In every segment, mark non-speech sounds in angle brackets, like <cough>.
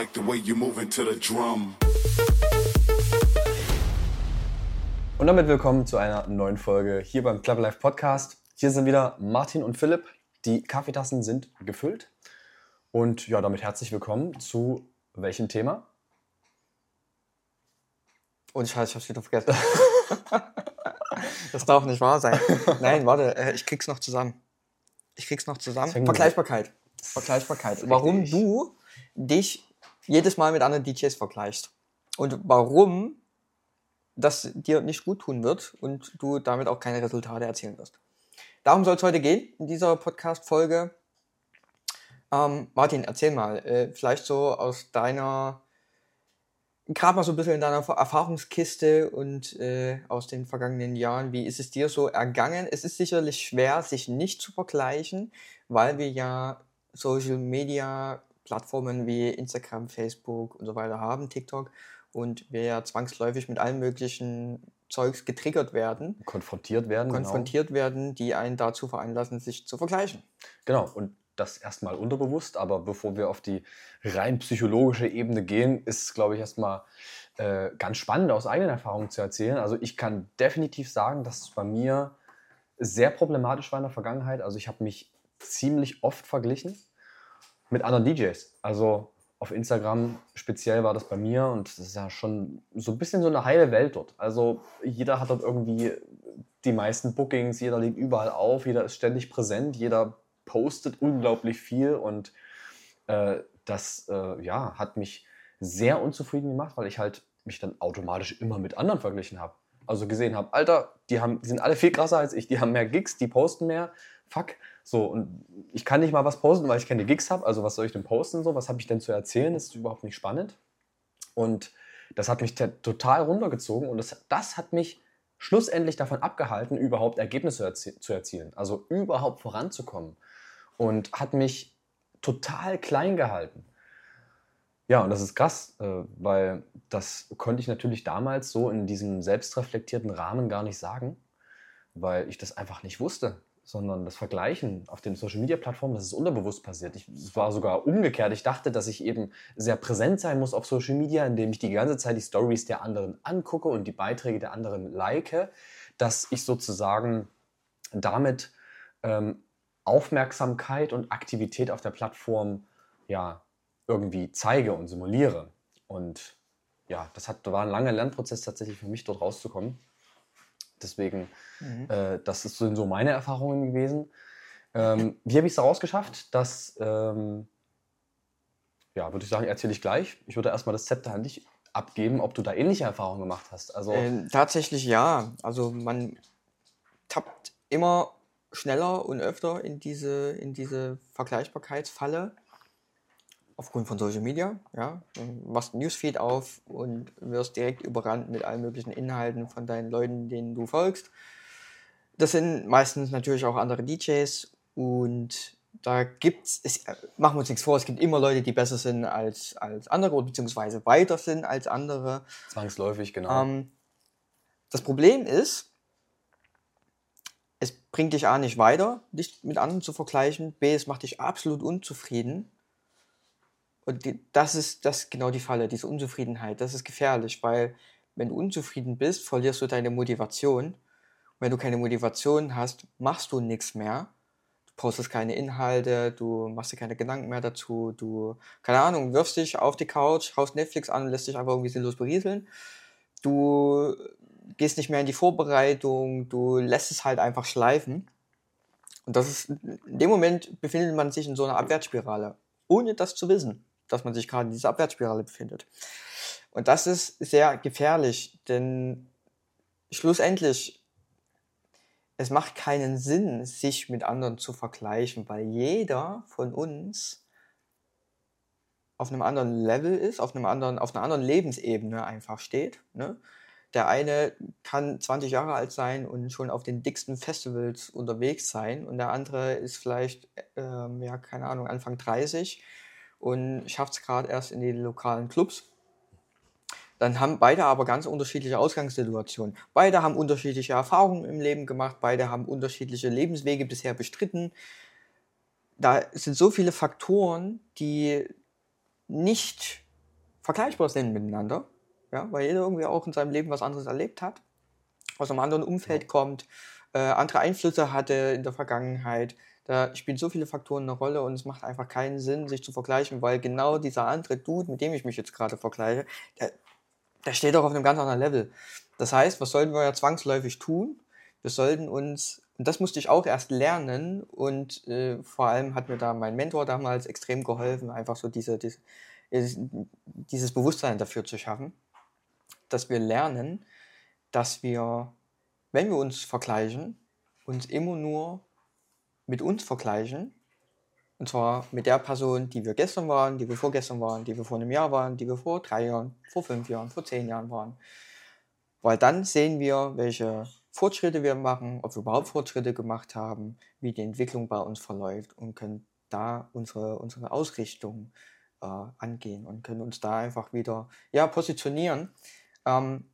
like the way you moving to the drum. Und damit willkommen zu einer neuen Folge hier beim Club Life Podcast. Hier sind wieder Martin und Philipp. Die Kaffeetassen sind gefüllt. Und ja, damit herzlich willkommen zu welchem Thema? Und Scheiße, ich hab's wieder vergessen. das darf nicht wahr sein. Nein, warte, äh, ich krieg's noch zusammen. Ich krieg's noch zusammen. Vergleichbarkeit. Vergleichbarkeit. Warum du dich jedes Mal mit anderen DJs vergleichst. Und warum das dir nicht gut tun wird und du damit auch keine Resultate erzielen wirst. Darum soll es heute gehen in dieser Podcast-Folge. Ähm, Martin, erzähl mal, äh, vielleicht so aus deiner, gerade mal so ein bisschen in deiner Erfahrungskiste und äh, aus den vergangenen Jahren, wie ist es dir so ergangen? Es ist sicherlich schwer, sich nicht zu vergleichen, weil wir ja Social Media Plattformen wie Instagram, Facebook und so weiter haben, TikTok, und wir ja zwangsläufig mit allen möglichen Zeugs getriggert werden, Konfrontiert werden. konfrontiert werden, die einen dazu veranlassen, sich zu vergleichen. Genau. genau. Und das erstmal unterbewusst. Aber bevor wir auf die rein psychologische Ebene gehen, ist es, glaube ich, erstmal äh, ganz spannend aus eigenen Erfahrungen zu erzählen. Also ich kann definitiv sagen, dass es bei mir sehr problematisch war in der Vergangenheit. Also ich habe mich ziemlich oft verglichen mit anderen DJs. Also auf Instagram speziell war das bei mir und das ist ja schon so ein bisschen so eine heile Welt dort. Also jeder hat dort irgendwie die meisten Bookings, jeder legt überall auf, jeder ist ständig präsent, jeder postet unglaublich viel und äh, das äh, ja, hat mich sehr unzufrieden gemacht, weil ich halt mich dann automatisch immer mit anderen verglichen habe. Also gesehen habe, Alter, die, haben, die sind alle viel krasser als ich, die haben mehr Gigs, die posten mehr. Fuck, so, und ich kann nicht mal was posten, weil ich keine Gigs habe. Also, was soll ich denn posten? So, was habe ich denn zu erzählen? Das ist überhaupt nicht spannend. Und das hat mich total runtergezogen und das, das hat mich schlussendlich davon abgehalten, überhaupt Ergebnisse erzie zu erzielen. Also, überhaupt voranzukommen. Und hat mich total klein gehalten. Ja, und das ist krass, äh, weil das konnte ich natürlich damals so in diesem selbstreflektierten Rahmen gar nicht sagen, weil ich das einfach nicht wusste sondern das Vergleichen auf den Social-Media-Plattformen, das ist unterbewusst passiert. Ich, es war sogar umgekehrt. Ich dachte, dass ich eben sehr präsent sein muss auf Social Media, indem ich die ganze Zeit die Stories der anderen angucke und die Beiträge der anderen like, dass ich sozusagen damit ähm, Aufmerksamkeit und Aktivität auf der Plattform ja irgendwie zeige und simuliere. Und ja, das hat, war ein langer Lernprozess tatsächlich für mich, dort rauszukommen. Deswegen, mhm. äh, das sind so meine Erfahrungen gewesen. Ähm, wie habe ich es daraus geschafft? Das, ähm, ja, würde ich sagen, erzähle ich gleich. Ich würde erstmal das Zepter an dich abgeben, ob du da ähnliche Erfahrungen gemacht hast. Also, ähm, tatsächlich ja. Also man tappt immer schneller und öfter in diese, in diese Vergleichbarkeitsfalle aufgrund von Social Media, ja, du machst ein Newsfeed auf und wirst direkt überrannt mit allen möglichen Inhalten von deinen Leuten, denen du folgst. Das sind meistens natürlich auch andere DJs und da gibt's, es, machen wir uns nichts vor, es gibt immer Leute, die besser sind als, als andere oder beziehungsweise weiter sind als andere. Zwangsläufig, genau. Ähm, das Problem ist, es bringt dich A nicht weiter, dich mit anderen zu vergleichen, B, es macht dich absolut unzufrieden und die, das ist das ist genau die Falle, diese Unzufriedenheit. Das ist gefährlich, weil wenn du unzufrieden bist, verlierst du deine Motivation. Und wenn du keine Motivation hast, machst du nichts mehr. Du postest keine Inhalte, du machst dir keine Gedanken mehr dazu, du, keine Ahnung, wirfst dich auf die Couch, haust Netflix an und lässt dich einfach irgendwie sinnlos berieseln. Du gehst nicht mehr in die Vorbereitung, du lässt es halt einfach schleifen. Und das ist, in dem Moment befindet man sich in so einer Abwärtsspirale, ohne das zu wissen dass man sich gerade in dieser Abwärtsspirale befindet. Und das ist sehr gefährlich, denn schlussendlich, es macht keinen Sinn, sich mit anderen zu vergleichen, weil jeder von uns auf einem anderen Level ist, auf, einem anderen, auf einer anderen Lebensebene einfach steht. Ne? Der eine kann 20 Jahre alt sein und schon auf den dicksten Festivals unterwegs sein und der andere ist vielleicht, ähm, ja, keine Ahnung, Anfang 30 und schafft es gerade erst in die lokalen Clubs. Dann haben beide aber ganz unterschiedliche Ausgangssituationen. Beide haben unterschiedliche Erfahrungen im Leben gemacht, beide haben unterschiedliche Lebenswege bisher bestritten. Da sind so viele Faktoren, die nicht vergleichbar sind miteinander, ja, weil jeder irgendwie auch in seinem Leben was anderes erlebt hat, aus einem anderen Umfeld kommt, äh, andere Einflüsse hatte in der Vergangenheit. Da spielen so viele Faktoren eine Rolle und es macht einfach keinen Sinn, sich zu vergleichen, weil genau dieser andere Dude, mit dem ich mich jetzt gerade vergleiche, der, der steht doch auf einem ganz anderen Level. Das heißt, was sollten wir ja zwangsläufig tun? Wir sollten uns, und das musste ich auch erst lernen und äh, vor allem hat mir da mein Mentor damals extrem geholfen, einfach so diese, diese, dieses Bewusstsein dafür zu schaffen, dass wir lernen, dass wir, wenn wir uns vergleichen, uns immer nur mit uns vergleichen. Und zwar mit der Person, die wir gestern waren, die wir vorgestern waren, die wir vor einem Jahr waren, die wir vor drei Jahren, vor fünf Jahren, vor zehn Jahren waren. Weil dann sehen wir, welche Fortschritte wir machen, ob wir überhaupt Fortschritte gemacht haben, wie die Entwicklung bei uns verläuft und können da unsere, unsere Ausrichtung äh, angehen und können uns da einfach wieder ja, positionieren. Ähm,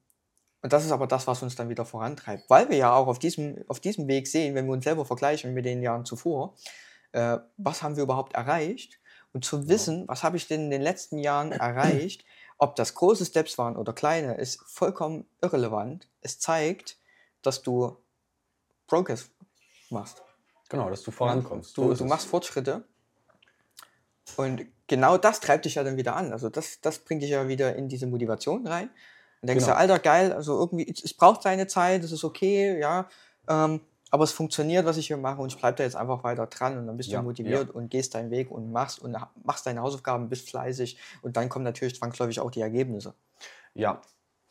und das ist aber das, was uns dann wieder vorantreibt, weil wir ja auch auf diesem, auf diesem Weg sehen, wenn wir uns selber vergleichen mit den Jahren zuvor, äh, was haben wir überhaupt erreicht und zu wissen, was habe ich denn in den letzten Jahren erreicht, ob das große Steps waren oder kleine, ist vollkommen irrelevant. Es zeigt, dass du Progress machst. Genau, dass du vorankommst. Du, du machst Fortschritte. Und genau das treibt dich ja dann wieder an. Also das, das bringt dich ja wieder in diese Motivation rein. Und denkst genau. du, Alter, geil, also irgendwie, es, es braucht seine Zeit, es ist okay, ja. Ähm, aber es funktioniert, was ich hier mache und ich bleibe da jetzt einfach weiter dran und dann bist ja, du motiviert ja. und gehst deinen Weg und machst und machst deine Hausaufgaben, bist fleißig und dann kommen natürlich zwangsläufig auch die Ergebnisse. Ja,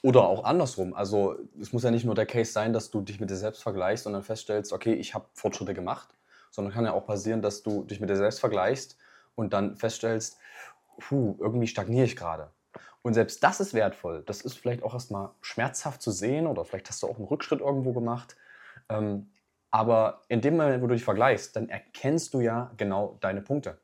oder auch andersrum. Also es muss ja nicht nur der Case sein, dass du dich mit dir selbst vergleichst und dann feststellst, okay, ich habe Fortschritte gemacht, sondern kann ja auch passieren, dass du dich mit dir selbst vergleichst und dann feststellst, puh, irgendwie stagniere ich gerade. Und selbst das ist wertvoll. Das ist vielleicht auch erstmal schmerzhaft zu sehen oder vielleicht hast du auch einen Rückschritt irgendwo gemacht. Ähm, aber in dem Moment, wo du dich vergleichst, dann erkennst du ja genau deine Punkte.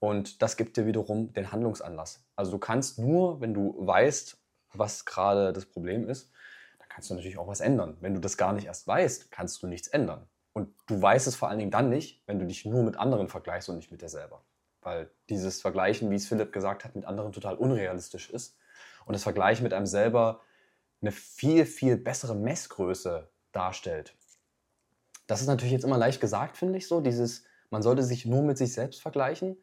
Und das gibt dir wiederum den Handlungsanlass. Also du kannst nur, wenn du weißt, was gerade das Problem ist, dann kannst du natürlich auch was ändern. Wenn du das gar nicht erst weißt, kannst du nichts ändern. Und du weißt es vor allen Dingen dann nicht, wenn du dich nur mit anderen vergleichst und nicht mit dir selber weil dieses Vergleichen, wie es Philipp gesagt hat, mit anderen total unrealistisch ist und das Vergleichen mit einem selber eine viel, viel bessere Messgröße darstellt. Das ist natürlich jetzt immer leicht gesagt, finde ich so, dieses, man sollte sich nur mit sich selbst vergleichen.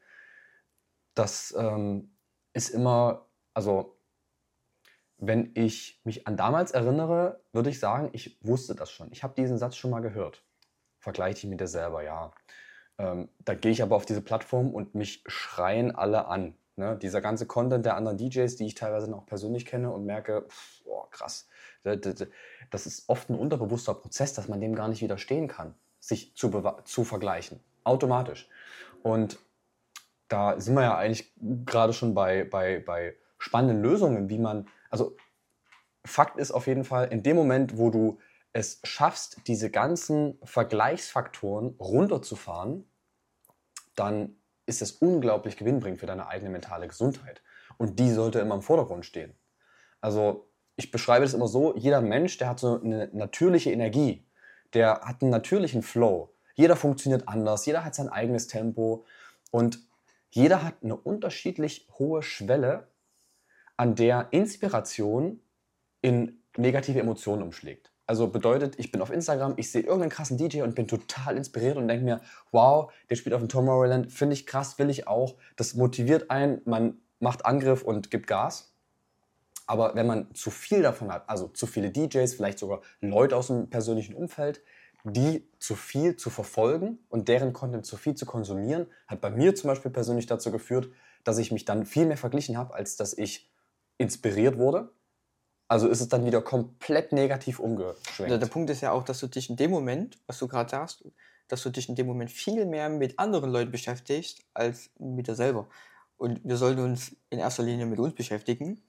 Das ähm, ist immer, also wenn ich mich an damals erinnere, würde ich sagen, ich wusste das schon. Ich habe diesen Satz schon mal gehört. Vergleiche ich mit dir selber, ja. Ähm, da gehe ich aber auf diese Plattform und mich schreien alle an. Ne? Dieser ganze Content der anderen DJs, die ich teilweise noch persönlich kenne und merke, pff, oh, krass, das ist oft ein unterbewusster Prozess, dass man dem gar nicht widerstehen kann, sich zu, zu vergleichen, automatisch. Und da sind wir ja eigentlich gerade schon bei, bei, bei spannenden Lösungen, wie man, also Fakt ist auf jeden Fall, in dem Moment, wo du es schaffst, diese ganzen Vergleichsfaktoren runterzufahren, dann ist es unglaublich gewinnbringend für deine eigene mentale Gesundheit. Und die sollte immer im Vordergrund stehen. Also ich beschreibe es immer so, jeder Mensch, der hat so eine natürliche Energie, der hat einen natürlichen Flow. Jeder funktioniert anders, jeder hat sein eigenes Tempo und jeder hat eine unterschiedlich hohe Schwelle, an der Inspiration in negative Emotionen umschlägt. Also bedeutet, ich bin auf Instagram, ich sehe irgendeinen krassen DJ und bin total inspiriert und denke mir, wow, der spielt auf dem Tomorrowland, finde ich krass, will ich auch. Das motiviert einen, man macht Angriff und gibt Gas. Aber wenn man zu viel davon hat, also zu viele DJs, vielleicht sogar Leute aus dem persönlichen Umfeld, die zu viel zu verfolgen und deren Content zu viel zu konsumieren, hat bei mir zum Beispiel persönlich dazu geführt, dass ich mich dann viel mehr verglichen habe, als dass ich inspiriert wurde also ist es dann wieder komplett negativ umgeschwenkt. Der, der Punkt ist ja auch, dass du dich in dem Moment, was du gerade sagst, dass du dich in dem Moment viel mehr mit anderen Leuten beschäftigst als mit dir selber. Und wir sollten uns in erster Linie mit uns beschäftigen,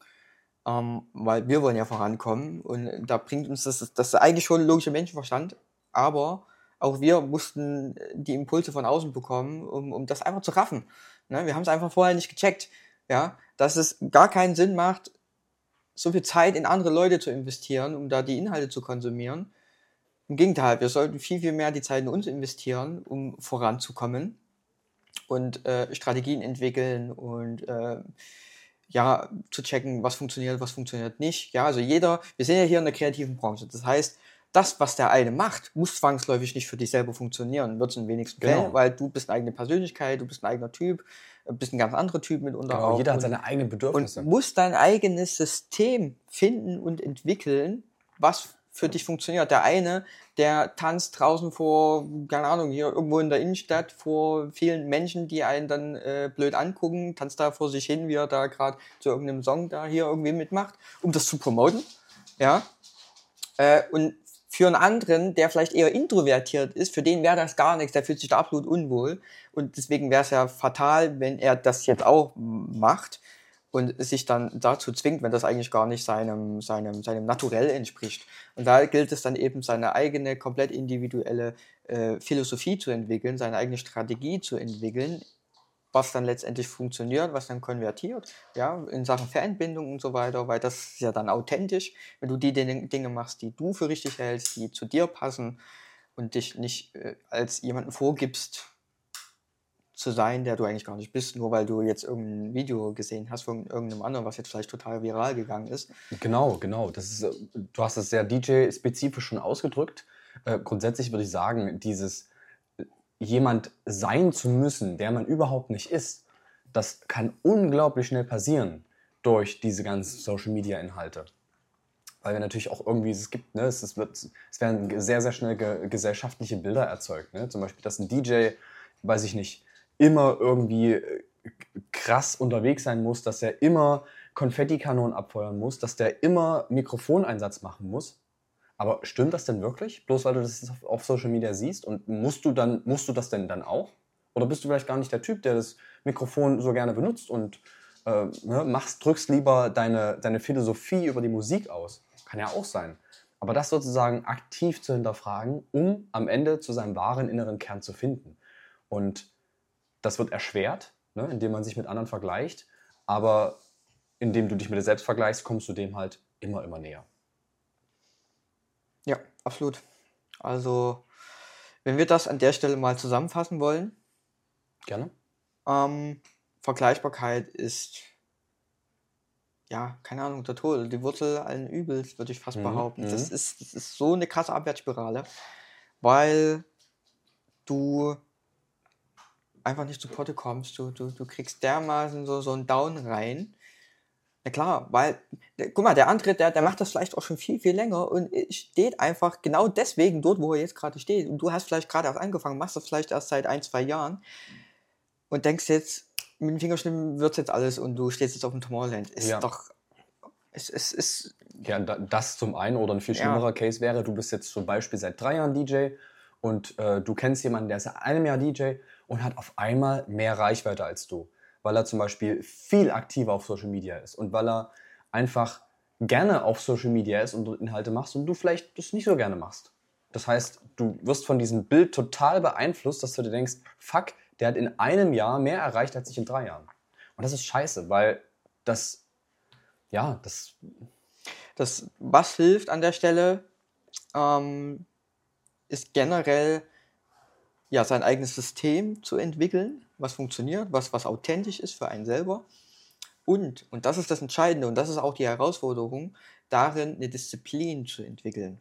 ähm, weil wir wollen ja vorankommen. Und da bringt uns das, das ist eigentlich schon logischer Menschenverstand, aber auch wir mussten die Impulse von außen bekommen, um, um das einfach zu raffen. Ne? Wir haben es einfach vorher nicht gecheckt, ja, dass es gar keinen Sinn macht, so viel Zeit in andere Leute zu investieren, um da die Inhalte zu konsumieren. Im Gegenteil, wir sollten viel, viel mehr die Zeit in uns investieren, um voranzukommen und äh, Strategien entwickeln und äh, ja, zu checken, was funktioniert, was funktioniert nicht. Ja, also jeder, wir sind ja hier in der kreativen Branche. Das heißt, das, was der eine macht, muss zwangsläufig nicht für dich selber funktionieren. Wird es in wenigsten Genau. Fällen, weil du bist eine eigene Persönlichkeit, du bist ein eigener Typ, äh, bist ein ganz anderer Typ mitunter Genau, auch. jeder hat seine eigenen Bedürfnisse. und musst dein eigenes System finden und entwickeln, was für dich funktioniert. Der eine, der tanzt draußen vor, keine Ahnung, hier irgendwo in der Innenstadt vor vielen Menschen, die einen dann äh, blöd angucken, tanzt da vor sich hin, wie er da gerade zu irgendeinem Song da hier irgendwie mitmacht, um das zu promoten. Ja. Äh, und für einen anderen, der vielleicht eher introvertiert ist, für den wäre das gar nichts, der fühlt sich da absolut unwohl. Und deswegen wäre es ja fatal, wenn er das jetzt auch macht und sich dann dazu zwingt, wenn das eigentlich gar nicht seinem, seinem, seinem Naturell entspricht. Und da gilt es dann eben, seine eigene, komplett individuelle äh, Philosophie zu entwickeln, seine eigene Strategie zu entwickeln, was dann letztendlich funktioniert, was dann konvertiert, ja, in Sachen Fanbindung und so weiter, weil das ist ja dann authentisch, wenn du die Dinge machst, die du für richtig hältst, die zu dir passen und dich nicht äh, als jemanden vorgibst zu sein, der du eigentlich gar nicht bist, nur weil du jetzt irgendein Video gesehen hast von irgendeinem anderen, was jetzt vielleicht total viral gegangen ist. Genau, genau. Das ist, äh, du hast es sehr DJ-spezifisch schon ausgedrückt. Äh, grundsätzlich würde ich sagen, dieses jemand sein zu müssen, der man überhaupt nicht ist, das kann unglaublich schnell passieren durch diese ganzen Social-Media-Inhalte. Weil wir natürlich auch irgendwie, es gibt, ne, es, es, wird, es werden sehr, sehr schnell ge gesellschaftliche Bilder erzeugt. Ne? Zum Beispiel, dass ein DJ, weiß ich nicht, immer irgendwie äh, krass unterwegs sein muss, dass er immer Konfettikanonen abfeuern muss, dass der immer Mikrofoneinsatz machen muss. Aber stimmt das denn wirklich? Bloß weil du das auf, Social Media siehst und musst du dann musst du das denn dann auch? Oder bist du vielleicht gar nicht der Typ, der das Mikrofon so gerne benutzt und äh, ne, machst, drückst lieber deine, deine Philosophie über die Musik aus? Kann ja auch sein. Aber das sozusagen aktiv zu hinterfragen, um am Ende zu seinem wahren inneren Kern zu finden. Und das wird erschwert, ne, indem man sich mit anderen vergleicht. Aber indem du dich mit dir selbst vergleichst, kommst du dem halt immer, immer näher. Ja, absolut. Also, wenn wir das an der Stelle mal zusammenfassen wollen, Gerne. ähm, Vergleichbarkeit ist, ja, keine Ahnung, der Tod, die Wurzel allen Übels, würde ich fast Mhm, behaupten. Das, mhm. ist, das ist so eine krasse Abwärtsspirale, weil du einfach nicht zu Potte kommst. Du, du, du kriegst dermaßen so, so einen Down rein. Na klar, weil, guck mal, der andere, der, der macht das vielleicht auch schon viel, viel länger und steht einfach genau deswegen dort, wo er jetzt gerade steht. Und du hast vielleicht gerade erst angefangen, machst das vielleicht erst seit ein, zwei Jahren und denkst jetzt, mit dem Fingerschnippen wird jetzt alles und du stehst jetzt auf dem Tomorrowland. Ist Ja. doch, es, es ist, Ja, da- das zum einen oder ein viel Ja. schlimmerer Case wäre, du bist jetzt zum Beispiel seit drei Jahren DJ und äh, du kennst jemanden, der ist seit einem Jahr DJ und hat auf einmal mehr Reichweite als du, weil er zum Beispiel viel aktiver auf Social Media ist und weil er einfach gerne auf Social Media ist und dort Inhalte machst und du vielleicht das nicht so gerne machst. Das heißt, du wirst von diesem Bild total beeinflusst, dass du dir denkst, fuck, der hat in einem Jahr mehr erreicht als ich in drei Jahren. Und das ist scheiße, weil das, ja, das das, was hilft an der Stelle, ähm, ist generell ja, sein eigenes System zu entwickeln, was funktioniert, was, was authentisch ist für einen selber. Und, und das ist das Entscheidende und das ist auch die Herausforderung, darin eine Disziplin zu entwickeln.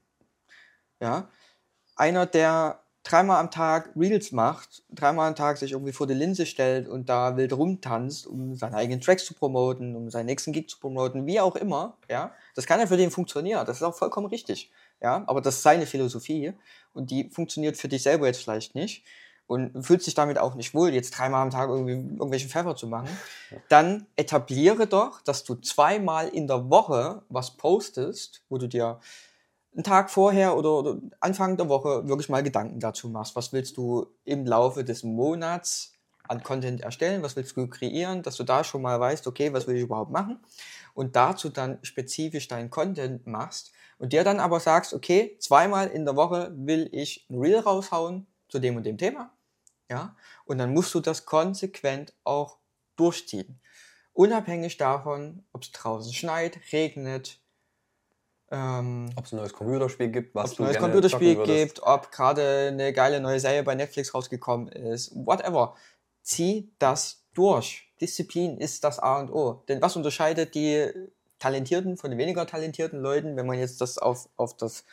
Ja, einer, der dreimal am Tag Reels macht, dreimal am Tag sich irgendwie vor die Linse stellt und da wild rumtanzt, um seine eigenen Tracks zu promoten, um seinen nächsten Gig zu promoten, wie auch immer, ja, das kann ja für den funktionieren, das ist auch vollkommen richtig, ja, aber das ist seine Philosophie und die funktioniert für dich selber jetzt vielleicht nicht und fühlt sich damit auch nicht wohl, jetzt dreimal am Tag irgendwie irgendwelchen Pfeffer zu machen, dann etabliere doch, dass du zweimal in der Woche was postest, wo du dir einen Tag vorher oder, oder Anfang der Woche wirklich mal Gedanken dazu machst. Was willst du im Laufe des Monats an Content erstellen? Was willst du kreieren? Dass du da schon mal weißt, okay, was will ich überhaupt machen? Und dazu dann spezifisch deinen Content machst und dir dann aber sagst, okay, zweimal in der Woche will ich ein Reel raushauen zu dem und dem Thema. Ja, und dann musst du das konsequent auch durchziehen. Unabhängig davon, ob es draußen schneit, regnet, ähm, Ob es ein neues Computerspiel gibt, was ob es du ein neues gerne Computerspiel gibt, ob gerade eine geile neue Serie bei Netflix rausgekommen ist, whatever. Zieh das durch. Disziplin ist das A und O. Denn was unterscheidet die Talentierten von den weniger talentierten Leuten, wenn man jetzt das auf, auf, das,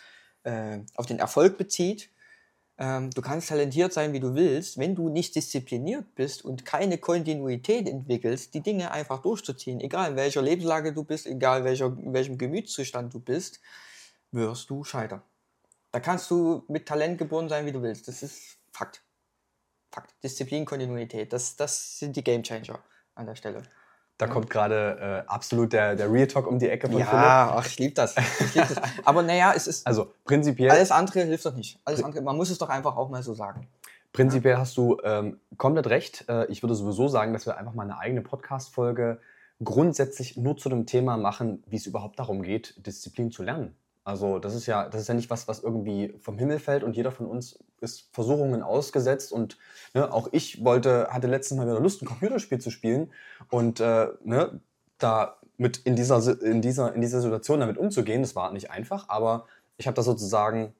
äh, auf den Erfolg bezieht? Ähm, du kannst talentiert sein, wie du willst, wenn du nicht diszipliniert bist und keine Kontinuität entwickelst, die Dinge einfach durchzuziehen, egal in welcher Lebenslage du bist, egal welcher, in welchem Gemütszustand du bist, wirst du scheitern. Da kannst du mit Talent geboren sein, wie du willst. Das ist Fakt. Fakt. Disziplin, Kontinuität, das, das sind die Game Changer an der Stelle. Da kommt gerade äh, absolut der, der Real Talk um die Ecke von ja, Philipp. ach, ich liebe das. Ich lieb das. <laughs> Aber naja, es ist. Also prinzipiell, alles andere hilft doch nicht. Alles andere, man muss es doch einfach auch mal so sagen. prinzipiell hast du ähm, komplett recht. Äh, ich würde sowieso sagen, dass wir einfach mal eine eigene Podcast-Folge grundsätzlich nur zu dem Thema machen, wie es überhaupt darum geht, Disziplin zu lernen. Also das ist ja, das ist ja nicht was, was irgendwie vom Himmel fällt und jeder von uns ist Versuchungen ausgesetzt und ne, auch ich wollte, hatte letztens mal wieder Lust, ein Computerspiel zu spielen und äh, ne, da mit in dieser, in, dieser, in dieser Situation damit umzugehen, das war nicht einfach, aber ich habe das sozusagen,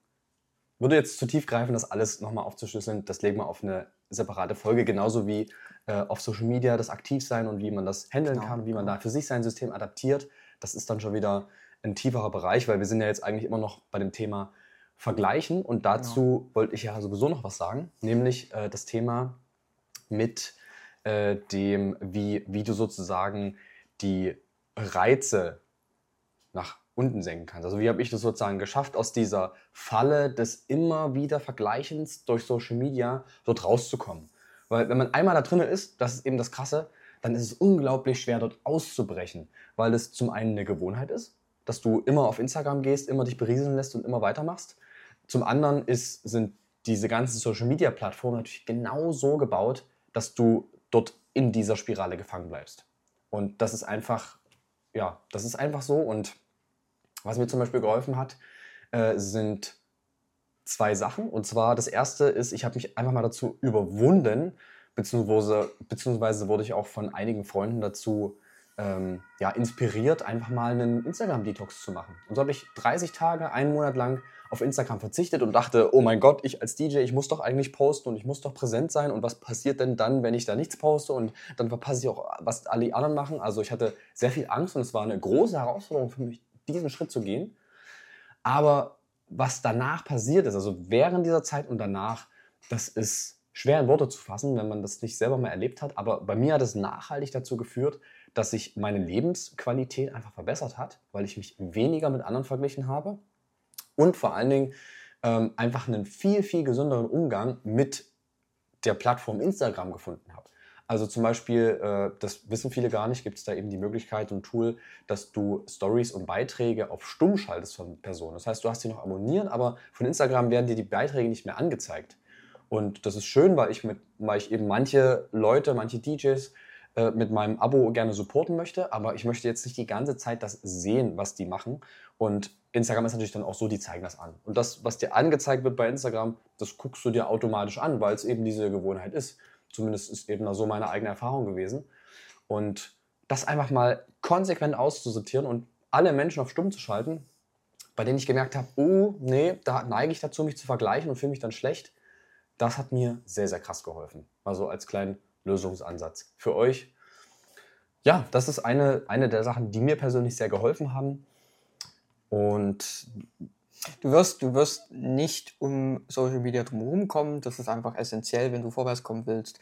würde jetzt zu tief greifen, das alles nochmal aufzuschlüsseln, das legen wir auf eine separate Folge, genauso wie äh, auf Social Media das Aktivsein und wie man das handeln Genau, kann, wie man genau. da für sich sein System adaptiert, das ist dann schon wieder ein tieferer Bereich, weil wir sind ja jetzt eigentlich immer noch bei dem Thema Vergleichen und dazu wollte ich ja sowieso noch was sagen, nämlich äh, das Thema mit äh, dem, wie, wie du sozusagen die Reize nach unten senken kannst. Also wie habe ich das sozusagen geschafft, aus dieser Falle des immer wieder Vergleichens durch Social Media dort rauszukommen. Weil wenn man einmal da drin ist, das ist eben das Krasse, dann ist es unglaublich schwer, dort auszubrechen, weil es zum einen eine Gewohnheit ist, dass du immer auf Instagram gehst, immer dich berieseln lässt und immer weitermachst. Zum anderen ist, sind diese ganzen Social-Media-Plattformen natürlich genau so gebaut, dass du dort in dieser Spirale gefangen bleibst. Und das ist einfach, ja, das ist einfach so. Und was mir zum Beispiel geholfen hat, äh, sind zwei Sachen. Und zwar das erste ist, ich habe mich einfach mal dazu überwunden, beziehungsweise, beziehungsweise wurde ich auch von einigen Freunden dazu ähm, ja, inspiriert, einfach mal einen Instagram-Detox zu machen. Und so habe ich 30 Tage, einen Monat lang auf Instagram verzichtet und dachte, oh mein Gott, ich als DJ, ich muss doch eigentlich posten und ich muss doch präsent sein. Und was passiert denn dann, wenn ich da nichts poste? Und dann verpasse ich auch, was alle anderen machen. Also ich hatte sehr viel Angst und es war eine große Herausforderung für mich, diesen Schritt zu gehen. Aber was danach passiert ist, also während dieser Zeit und danach, das ist schwer in Worte zu fassen, wenn man das nicht selber mal erlebt hat. Aber bei mir hat es nachhaltig dazu geführt, dass sich meine Lebensqualität einfach verbessert hat, weil ich mich weniger mit anderen verglichen habe und vor allen Dingen ähm, einfach einen viel, viel gesünderen Umgang mit der Plattform Instagram gefunden habe. Also zum Beispiel, äh, das wissen viele gar nicht, gibt es da eben die Möglichkeit und Tool, dass du Stories und Beiträge auf Stumm schaltest von Personen. Das heißt, du hast sie noch abonnieren, aber von Instagram werden dir die Beiträge nicht mehr angezeigt. Und das ist schön, weil ich, mit, weil ich eben manche Leute, manche DJs äh, mit meinem Abo gerne supporten möchte, aber ich möchte jetzt nicht die ganze Zeit das sehen, was die machen. Und Instagram ist natürlich dann auch so, die zeigen das an. Und das, was dir angezeigt wird bei Instagram, das guckst du dir automatisch an, weil es eben diese Gewohnheit ist. Zumindest ist eben so meine eigene Erfahrung gewesen. Und das einfach mal konsequent auszusortieren und alle Menschen auf stumm zu schalten, bei denen ich gemerkt habe, oh, nee, da neige ich dazu, mich zu vergleichen und fühle mich dann schlecht. Das hat mir sehr, sehr krass geholfen. Also als kleinen Lösungsansatz für euch. Ja, das ist eine, eine der Sachen, die mir persönlich sehr geholfen haben. Und Du wirst, du wirst nicht um Social Media drumherum kommen. Das ist einfach essentiell, wenn du vorwärts kommen willst.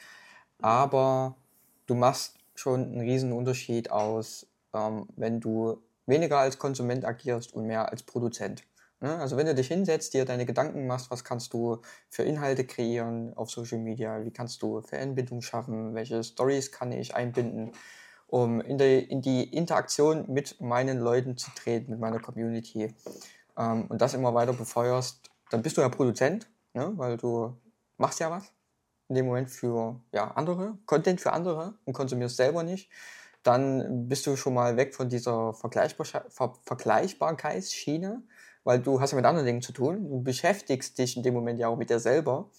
Aber du machst schon einen riesen Unterschied aus, ähm, wenn du weniger als Konsument agierst und mehr als Produzent. Ne? Also wenn du dich hinsetzt, dir deine Gedanken machst, was kannst du für Inhalte kreieren auf Social Media, wie kannst du Fanbindung schaffen, welche Stories kann ich einbinden, um in die, in die Interaktion mit meinen Leuten zu treten, mit meiner Community ähm, und das immer weiter befeuerst, dann bist du ja Produzent, ne? weil du machst ja was in dem Moment für ja, andere, Content für andere und konsumierst selber nicht. Dann bist du schon mal weg von dieser Vergleichbar Ver Vergleichbarkeitsschiene, weil du hast ja mit anderen Dingen zu tun. Du beschäftigst dich in dem Moment ja auch mit dir selber,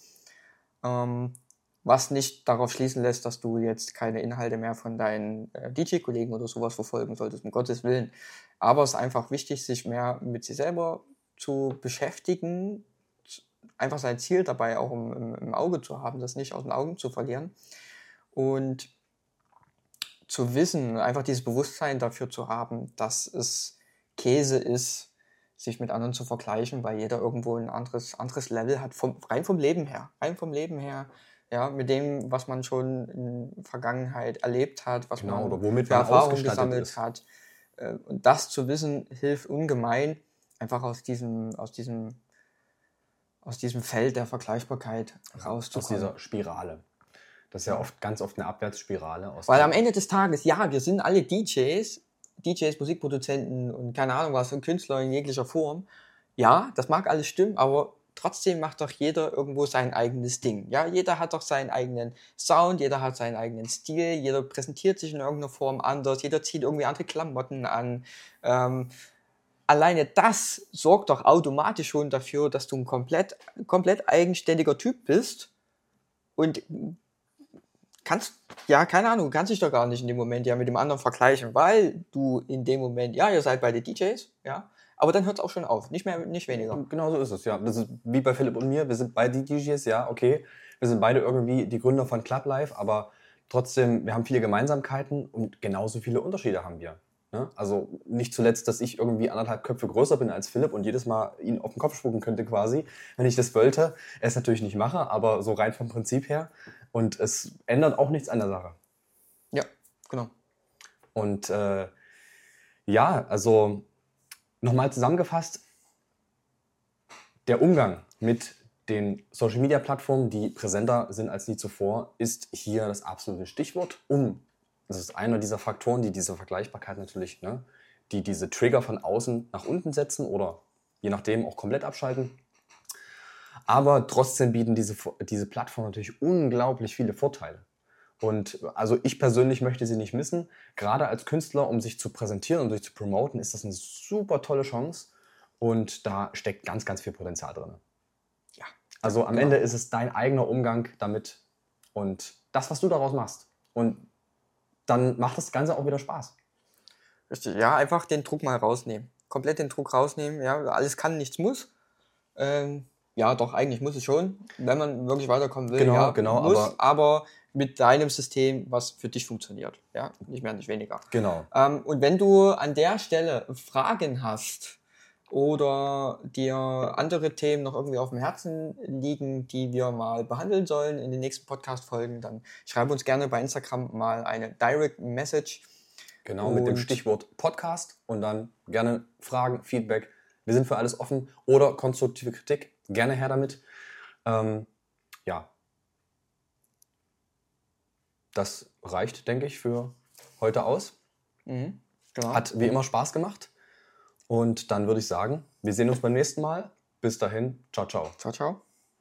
ähm, was nicht darauf schließen lässt, dass du jetzt keine Inhalte mehr von deinen äh, DJ-Kollegen oder sowas verfolgen solltest, um Gottes Willen. Aber es ist einfach wichtig, sich mehr mit sich selber zu beschäftigen, einfach sein Ziel dabei auch im, im, im Auge zu haben, das nicht aus den Augen zu verlieren. Und zu wissen, einfach dieses Bewusstsein dafür zu haben, dass es Käse ist, sich mit anderen zu vergleichen, weil jeder irgendwo ein anderes, anderes Level hat, vom, rein vom Leben her. Rein vom Leben her, ja, mit dem, was man schon in der Vergangenheit erlebt hat, was Genau, man oder womit man ausgestattet gesammelt ist. hat. Äh, Und das zu wissen, hilft ungemein, einfach aus diesem, aus diesem, aus diesem Feld der Vergleichbarkeit aus rauszukommen. dieser Spirale. Das ist ja oft ganz oft eine Abwärtsspirale. Aus Weil am Ende des Tages, ja, wir sind alle DJs, DJs, Musikproduzenten und keine Ahnung was, und Künstler in jeglicher Form. Ja, das mag alles stimmen, aber trotzdem macht doch jeder irgendwo sein eigenes Ding. Ja, jeder hat doch seinen eigenen Sound, jeder hat seinen eigenen Stil, jeder präsentiert sich in irgendeiner Form anders, jeder zieht irgendwie andere Klamotten an. Ähm, alleine das sorgt doch automatisch schon dafür, dass du ein komplett, komplett eigenständiger Typ bist und kannst, ja, keine Ahnung, kannst dich doch gar nicht in dem Moment ja mit dem anderen vergleichen, weil du in dem Moment, ja, ihr seid beide DJs, ja, aber dann hört es auch schon auf, nicht mehr, nicht weniger. Genau so ist es, ja. Das ist wie bei Philipp und mir. Wir sind beide DJs, ja, okay. Wir sind beide irgendwie die Gründer von Club Life, aber trotzdem, wir haben viele Gemeinsamkeiten und genauso viele Unterschiede haben wir. Ne? Also nicht zuletzt, dass ich irgendwie anderthalb Köpfe größer bin als Philipp und jedes Mal ihn auf den Kopf spucken könnte quasi, wenn ich das wollte. Er es natürlich nicht mache, aber so rein vom Prinzip her. Und es ändert auch nichts an der Sache. Ja, genau. Und äh, ja, also nochmal zusammengefasst, der Umgang mit den Social-Media-Plattformen, die präsenter sind als nie zuvor, ist hier das absolute Stichwort. Um, das ist einer dieser Faktoren, die diese Vergleichbarkeit natürlich, ne, die diese Trigger von außen nach unten setzen oder je nachdem auch komplett abschalten. Aber trotzdem bieten diese, diese Plattformen natürlich unglaublich viele Vorteile. Und also ich persönlich möchte sie nicht missen. Gerade als Künstler, um sich zu präsentieren und sich zu promoten, ist das eine super tolle Chance. Und da steckt ganz, ganz viel Potenzial drin. Ja. Also am Genau. Ende ist es dein eigener Umgang damit und das, was du daraus machst. Und dann macht das Ganze auch wieder Spaß. Richtig, ja, einfach den Druck mal rausnehmen. Komplett den Druck rausnehmen, ja, alles kann, nichts muss. Ähm, ja, doch, eigentlich muss es schon, wenn man wirklich weiterkommen will. Genau, ja, genau, muss, aber- aber mit deinem System, was für dich funktioniert. Ja, nicht mehr, nicht weniger. Genau. Ähm, und wenn du an der Stelle Fragen hast oder dir andere Themen noch irgendwie auf dem Herzen liegen, die wir mal behandeln sollen in den nächsten Podcast-Folgen, dann schreib uns gerne bei Instagram mal eine Direct Message. Genau, mit dem Stichwort Podcast und dann gerne Fragen, Feedback. Wir sind für alles offen oder konstruktive Kritik. Gerne her damit. Ähm, ja. Das reicht, denke ich, für heute aus. Mhm. Genau. Hat wie immer Spaß gemacht. Und dann würde ich sagen, wir sehen uns beim nächsten Mal. Bis dahin, ciao, ciao. Ciao, ciao.